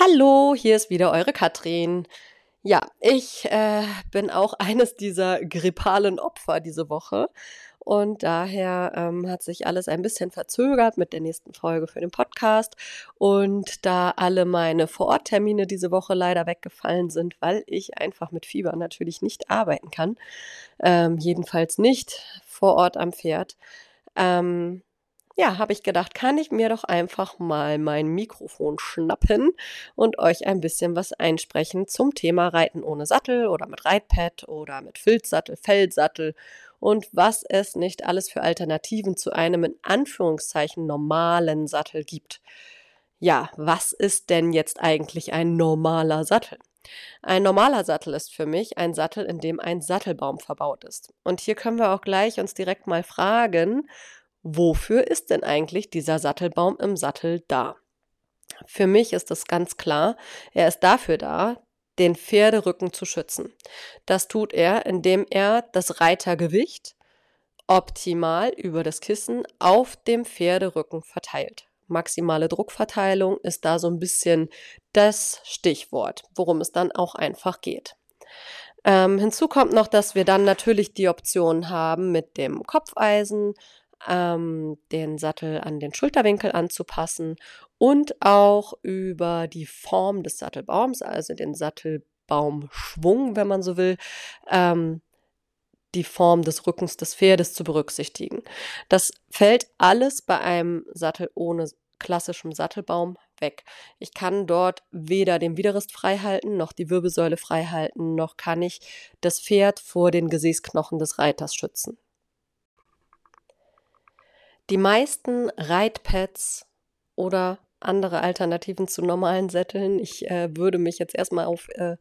Hallo, hier ist wieder eure Katrin. Ja, ich äh, bin auch eines dieser grippalen Opfer diese Woche und daher ähm, hat sich alles ein bisschen verzögert mit der nächsten Folge für den Podcast und da alle meine Vororttermine diese Woche leider weggefallen sind, weil ich einfach mit Fieber natürlich nicht arbeiten kann, ähm, jedenfalls nicht vor Ort am Pferd. Ähm, ja, habe ich gedacht, kann ich mir doch einfach mal mein Mikrofon schnappen und euch ein bisschen was einsprechen zum Thema Reiten ohne Sattel oder mit Reitpad oder mit Filzsattel, Feldsattel und was es nicht alles für Alternativen zu einem in Anführungszeichen normalen Sattel gibt. Ja, was ist denn jetzt eigentlich ein normaler Sattel? Ein normaler Sattel ist für mich ein Sattel, in dem ein Sattelbaum verbaut ist. Und hier können wir auch gleich uns direkt mal fragen, wofür ist denn eigentlich dieser Sattelbaum im Sattel da? Für mich ist es ganz klar, er ist dafür da, den Pferderücken zu schützen. Das tut er, indem er das Reitergewicht optimal über das Kissen auf dem Pferderücken verteilt. Maximale Druckverteilung ist da so ein bisschen das Stichwort, worum es dann auch einfach geht. Ähm, hinzu kommt noch, dass wir dann natürlich die Option haben mit dem Kopfeisen, ähm, den Sattel an den Schulterwinkel anzupassen und auch über die Form des Sattelbaums, also den Sattelbaumschwung, wenn man so will, ähm, die Form des Rückens des Pferdes zu berücksichtigen. Das fällt alles bei einem Sattel ohne klassischem Sattelbaum weg. Ich kann dort weder den Widerrist freihalten, noch die Wirbelsäule freihalten, noch kann ich das Pferd vor den Gesäßknochen des Reiters schützen. Die meisten Reitpads oder andere Alternativen zu normalen Sätteln. Ich äh, würde mich jetzt erstmal auf äh,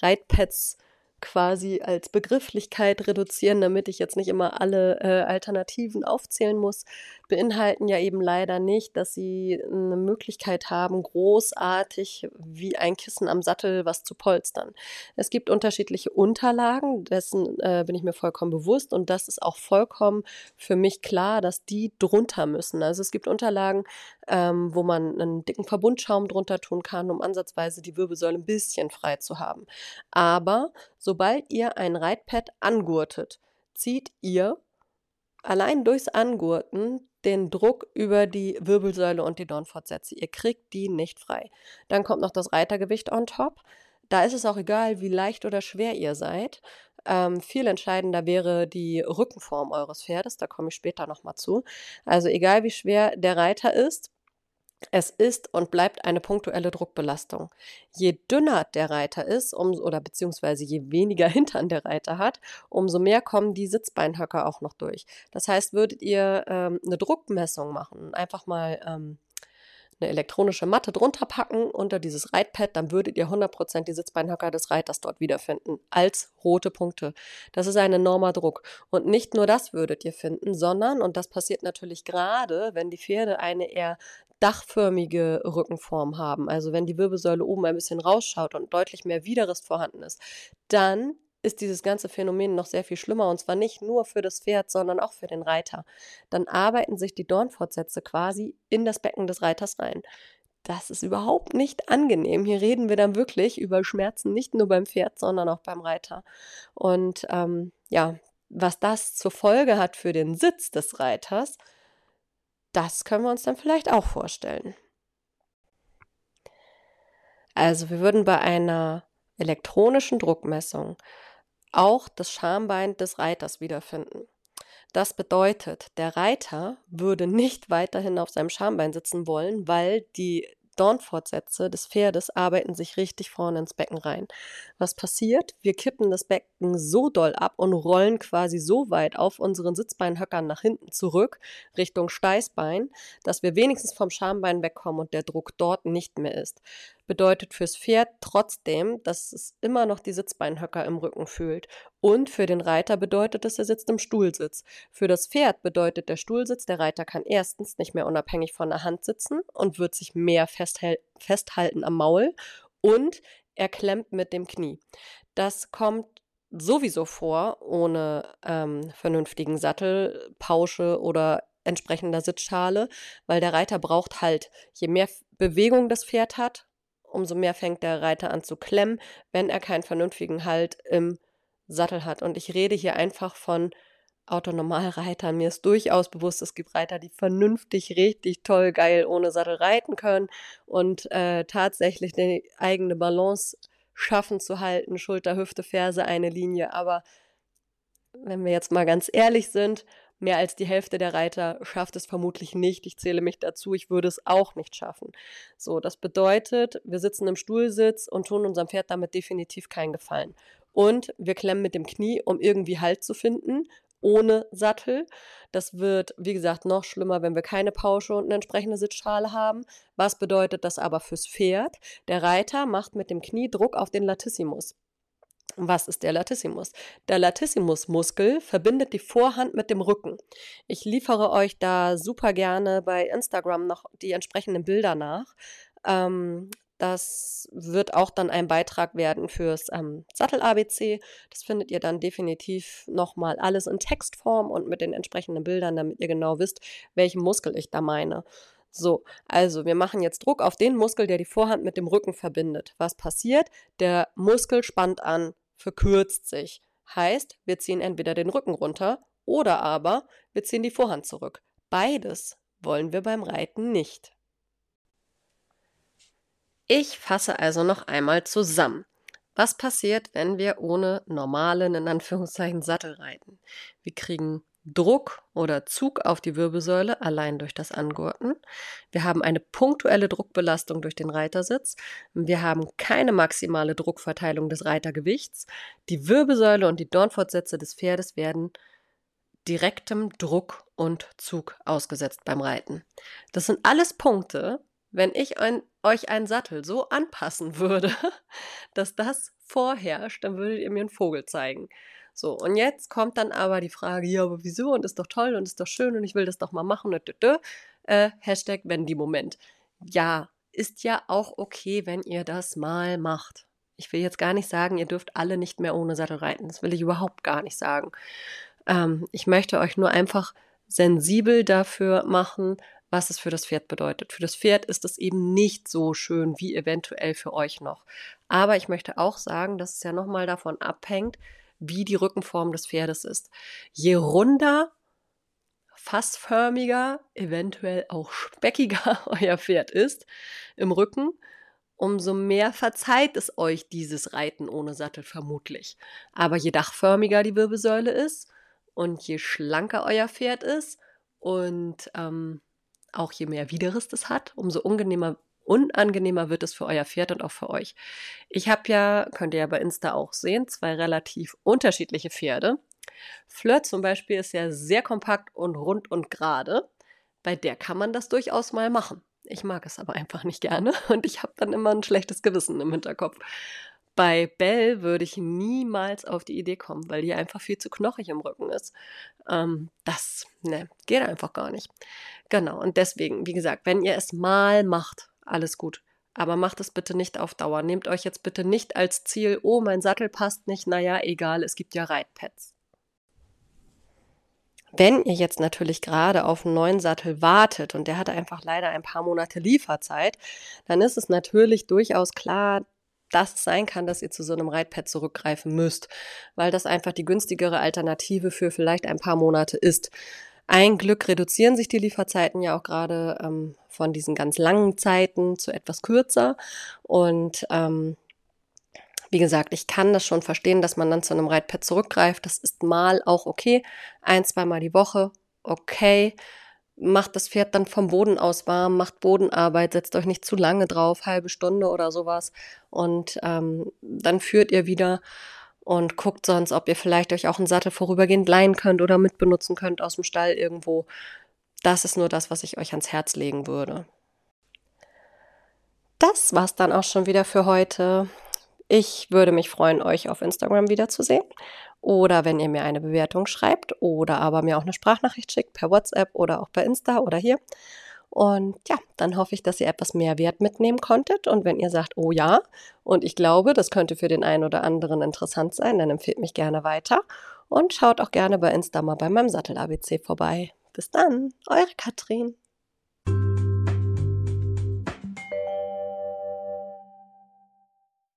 Reitpads quasi als Begrifflichkeit reduzieren, damit ich jetzt nicht immer alle äh, Alternativen aufzählen muss, beinhalten ja eben leider nicht, dass sie eine Möglichkeit haben, großartig wie ein Kissen am Sattel was zu polstern. Es gibt unterschiedliche Unterlagen, dessen äh, bin ich mir vollkommen bewusst und das ist auch vollkommen für mich klar, dass die drunter müssen. Also es gibt Unterlagen, ähm, wo man einen dicken Verbundschaum drunter tun kann, um ansatzweise die Wirbelsäule ein bisschen frei zu haben. Aber sobald ihr ein Reitpad angurtet, zieht ihr allein durchs Angurten den Druck über die Wirbelsäule und die Dornfortsätze. Ihr kriegt die nicht frei. Dann kommt noch das Reitergewicht on top. Da ist es auch egal, wie leicht oder schwer ihr seid. Ähm, viel entscheidender wäre die Rückenform eures Pferdes, da komme ich später nochmal zu. Also egal wie schwer der Reiter ist, es ist und bleibt eine punktuelle Druckbelastung. Je dünner der Reiter ist, um, oder beziehungsweise je weniger Hintern der Reiter hat, umso mehr kommen die Sitzbeinhöcker auch noch durch. Das heißt, würdet ihr ähm, eine Druckmessung machen, einfach mal ähm, eine elektronische Matte drunter packen unter dieses Reitpad, dann würdet ihr 100% die Sitzbeinhöcker des Reiters dort wiederfinden als rote Punkte. Das ist ein enormer Druck. Und nicht nur das würdet ihr finden, sondern, und das passiert natürlich gerade, wenn die Pferde eine eher dachförmige Rückenform haben, also wenn die Wirbelsäule oben ein bisschen rausschaut und deutlich mehr Widerrist vorhanden ist, dann ist dieses ganze Phänomen noch sehr viel schlimmer und zwar nicht nur für das Pferd, sondern auch für den Reiter. Dann arbeiten sich die Dornfortsätze quasi in das Becken des Reiters rein. Das ist überhaupt nicht angenehm. Hier reden wir dann wirklich über Schmerzen, nicht nur beim Pferd, sondern auch beim Reiter. Und ähm, ja, was das zur Folge hat für den Sitz des Reiters, das können wir uns dann vielleicht auch vorstellen. Also wir würden bei einer elektronischen Druckmessung auch das Schambein des Reiters wiederfinden. Das bedeutet, der Reiter würde nicht weiterhin auf seinem Schambein sitzen wollen, weil die Dornfortsätze des Pferdes arbeiten sich richtig vorne ins Becken rein. Was passiert? Wir kippen das Becken so doll ab und rollen quasi so weit auf unseren Sitzbeinhöckern nach hinten zurück, Richtung Steißbein, dass wir wenigstens vom Schambein wegkommen und der Druck dort nicht mehr ist bedeutet fürs Pferd trotzdem, dass es immer noch die Sitzbeinhöcker im Rücken fühlt. Und für den Reiter bedeutet es, er sitzt im Stuhlsitz. Für das Pferd bedeutet der Stuhlsitz, der Reiter kann erstens nicht mehr unabhängig von der Hand sitzen und wird sich mehr festhalten am Maul und er klemmt mit dem Knie. Das kommt sowieso vor, ohne ähm, vernünftigen Sattel, Pausche oder entsprechender Sitzschale, weil der Reiter braucht halt. Je mehr Bewegung das Pferd hat, umso mehr fängt der Reiter an zu klemmen, wenn er keinen vernünftigen Halt im Sattel hat. Und ich rede hier einfach von Autonormalreitern. Mir ist durchaus bewusst, es gibt Reiter, die vernünftig, richtig toll, geil ohne Sattel reiten können und äh, tatsächlich die eigene Balance schaffen zu halten, Schulter, Hüfte, Ferse, eine Linie. Aber wenn wir jetzt mal ganz ehrlich sind, mehr als die Hälfte der Reiter schafft es vermutlich nicht. Ich zähle mich dazu, ich würde es auch nicht schaffen. So, das bedeutet, wir sitzen im Stuhlsitz und tun unserem Pferd damit definitiv keinen Gefallen. Und wir klemmen mit dem Knie, um irgendwie Halt zu finden, ohne Sattel. Das wird, wie gesagt, noch schlimmer, wenn wir keine Pausche und eine entsprechende Sitzschale haben. Was bedeutet das aber fürs Pferd? Der Reiter macht mit dem Knie Druck auf den Latissimus. Was ist der Latissimus? Der Latissimusmuskel verbindet die Vorhand mit dem Rücken. Ich liefere euch da super gerne bei Instagram noch die entsprechenden Bilder nach. Ähm, das wird auch dann ein Beitrag werden fürs ähm, Sattel-ABC. Das findet ihr dann definitiv nochmal alles in Textform und mit den entsprechenden Bildern, damit ihr genau wisst, welchen Muskel ich da meine. So, also wir machen jetzt Druck auf den Muskel, der die Vorhand mit dem Rücken verbindet. Was passiert? Der Muskel spannt an, verkürzt sich. Heißt, wir ziehen entweder den Rücken runter oder aber wir ziehen die Vorhand zurück. Beides wollen wir beim Reiten nicht. Ich fasse also noch einmal zusammen. Was passiert, wenn wir ohne normalen, in Anführungszeichen, Sattel reiten? Wir kriegen Druck oder Zug auf die Wirbelsäule allein durch das Angurten. Wir haben eine punktuelle Druckbelastung durch den Reitersitz. Wir haben keine maximale Druckverteilung des Reitergewichts. Die Wirbelsäule und die Dornfortsätze des Pferdes werden direktem Druck und Zug ausgesetzt beim Reiten. Das sind alles Punkte, wenn ich ein, euch einen Sattel so anpassen würde, dass das vorherrscht, dann würdet ihr mir einen Vogel zeigen. So, und jetzt kommt dann aber die Frage, ja, aber wieso? Und ist doch toll und ist doch schön und ich will das doch mal machen. Und äh, Hashtag wenn die Moment. Ja, ist ja auch okay, wenn ihr das mal macht. Ich will jetzt gar nicht sagen, ihr dürft alle nicht mehr ohne Sattel reiten. Das will ich überhaupt gar nicht sagen. Ähm, ich möchte euch nur einfach sensibel dafür machen, was es für das Pferd bedeutet. Für das Pferd ist es eben nicht so schön wie eventuell für euch noch. Aber ich möchte auch sagen, dass es ja nochmal davon abhängt, wie die Rückenform des Pferdes ist. Je runder, fassförmiger, eventuell auch speckiger euer Pferd ist im Rücken, umso mehr verzeiht es euch dieses Reiten ohne Sattel vermutlich. Aber je dachförmiger die Wirbelsäule ist und je schlanker euer Pferd ist und ähm, auch je mehr Widerrist es hat, umso unangenehmer, unangenehmer wird es für euer Pferd und auch für euch. Ich habe ja, könnt ihr ja bei Insta auch sehen, zwei relativ unterschiedliche Pferde. Flirt zum Beispiel ist ja sehr kompakt und rund und gerade. Bei der kann man das durchaus mal machen. Ich mag es aber einfach nicht gerne und ich habe dann immer ein schlechtes Gewissen im Hinterkopf. Bei Bell würde ich niemals auf die Idee kommen, weil die einfach viel zu knochig im Rücken ist. Ähm, das, ne, geht einfach gar nicht. Genau, und deswegen, wie gesagt, wenn ihr es mal macht, alles gut. Aber macht es bitte nicht auf Dauer. Nehmt euch jetzt bitte nicht als Ziel, oh, mein Sattel passt nicht, naja, egal, es gibt ja Reitpads. Wenn ihr jetzt natürlich gerade auf einen neuen Sattel wartet und der hat einfach leider ein paar Monate Lieferzeit, dann ist es natürlich durchaus klar, dass es sein kann, dass ihr zu so einem Reitpad zurückgreifen müsst, weil das einfach die günstigere Alternative für vielleicht ein paar Monate ist. Ein Glück reduzieren sich die Lieferzeiten ja auch gerade ähm, von diesen ganz langen Zeiten zu etwas kürzer. Und ähm, wie gesagt, ich kann das schon verstehen, dass man dann zu einem Reitpad zurückgreift. Das ist mal auch okay. Ein, zweimal die Woche, okay macht das Pferd dann vom Boden aus warm, macht Bodenarbeit, setzt euch nicht zu lange drauf, halbe Stunde oder sowas. Und ähm, dann führt ihr wieder und guckt sonst, ob ihr vielleicht euch auch einen Sattel vorübergehend leihen könnt oder mitbenutzen könnt aus dem Stall irgendwo. Das ist nur das, was ich euch ans Herz legen würde. Das war's dann auch schon wieder für heute. Ich würde mich freuen, euch auf Instagram wiederzusehen oder wenn ihr mir eine Bewertung schreibt oder aber mir auch eine Sprachnachricht schickt per WhatsApp oder auch per Insta oder hier. Und ja, dann hoffe ich, dass ihr etwas mehr Wert mitnehmen konntet. Und wenn ihr sagt, oh ja, und ich glaube, das könnte für den einen oder anderen interessant sein, dann empfehlt mich gerne weiter und schaut auch gerne bei Insta mal bei meinem Sattel ABC vorbei. Bis dann, eure Katrin.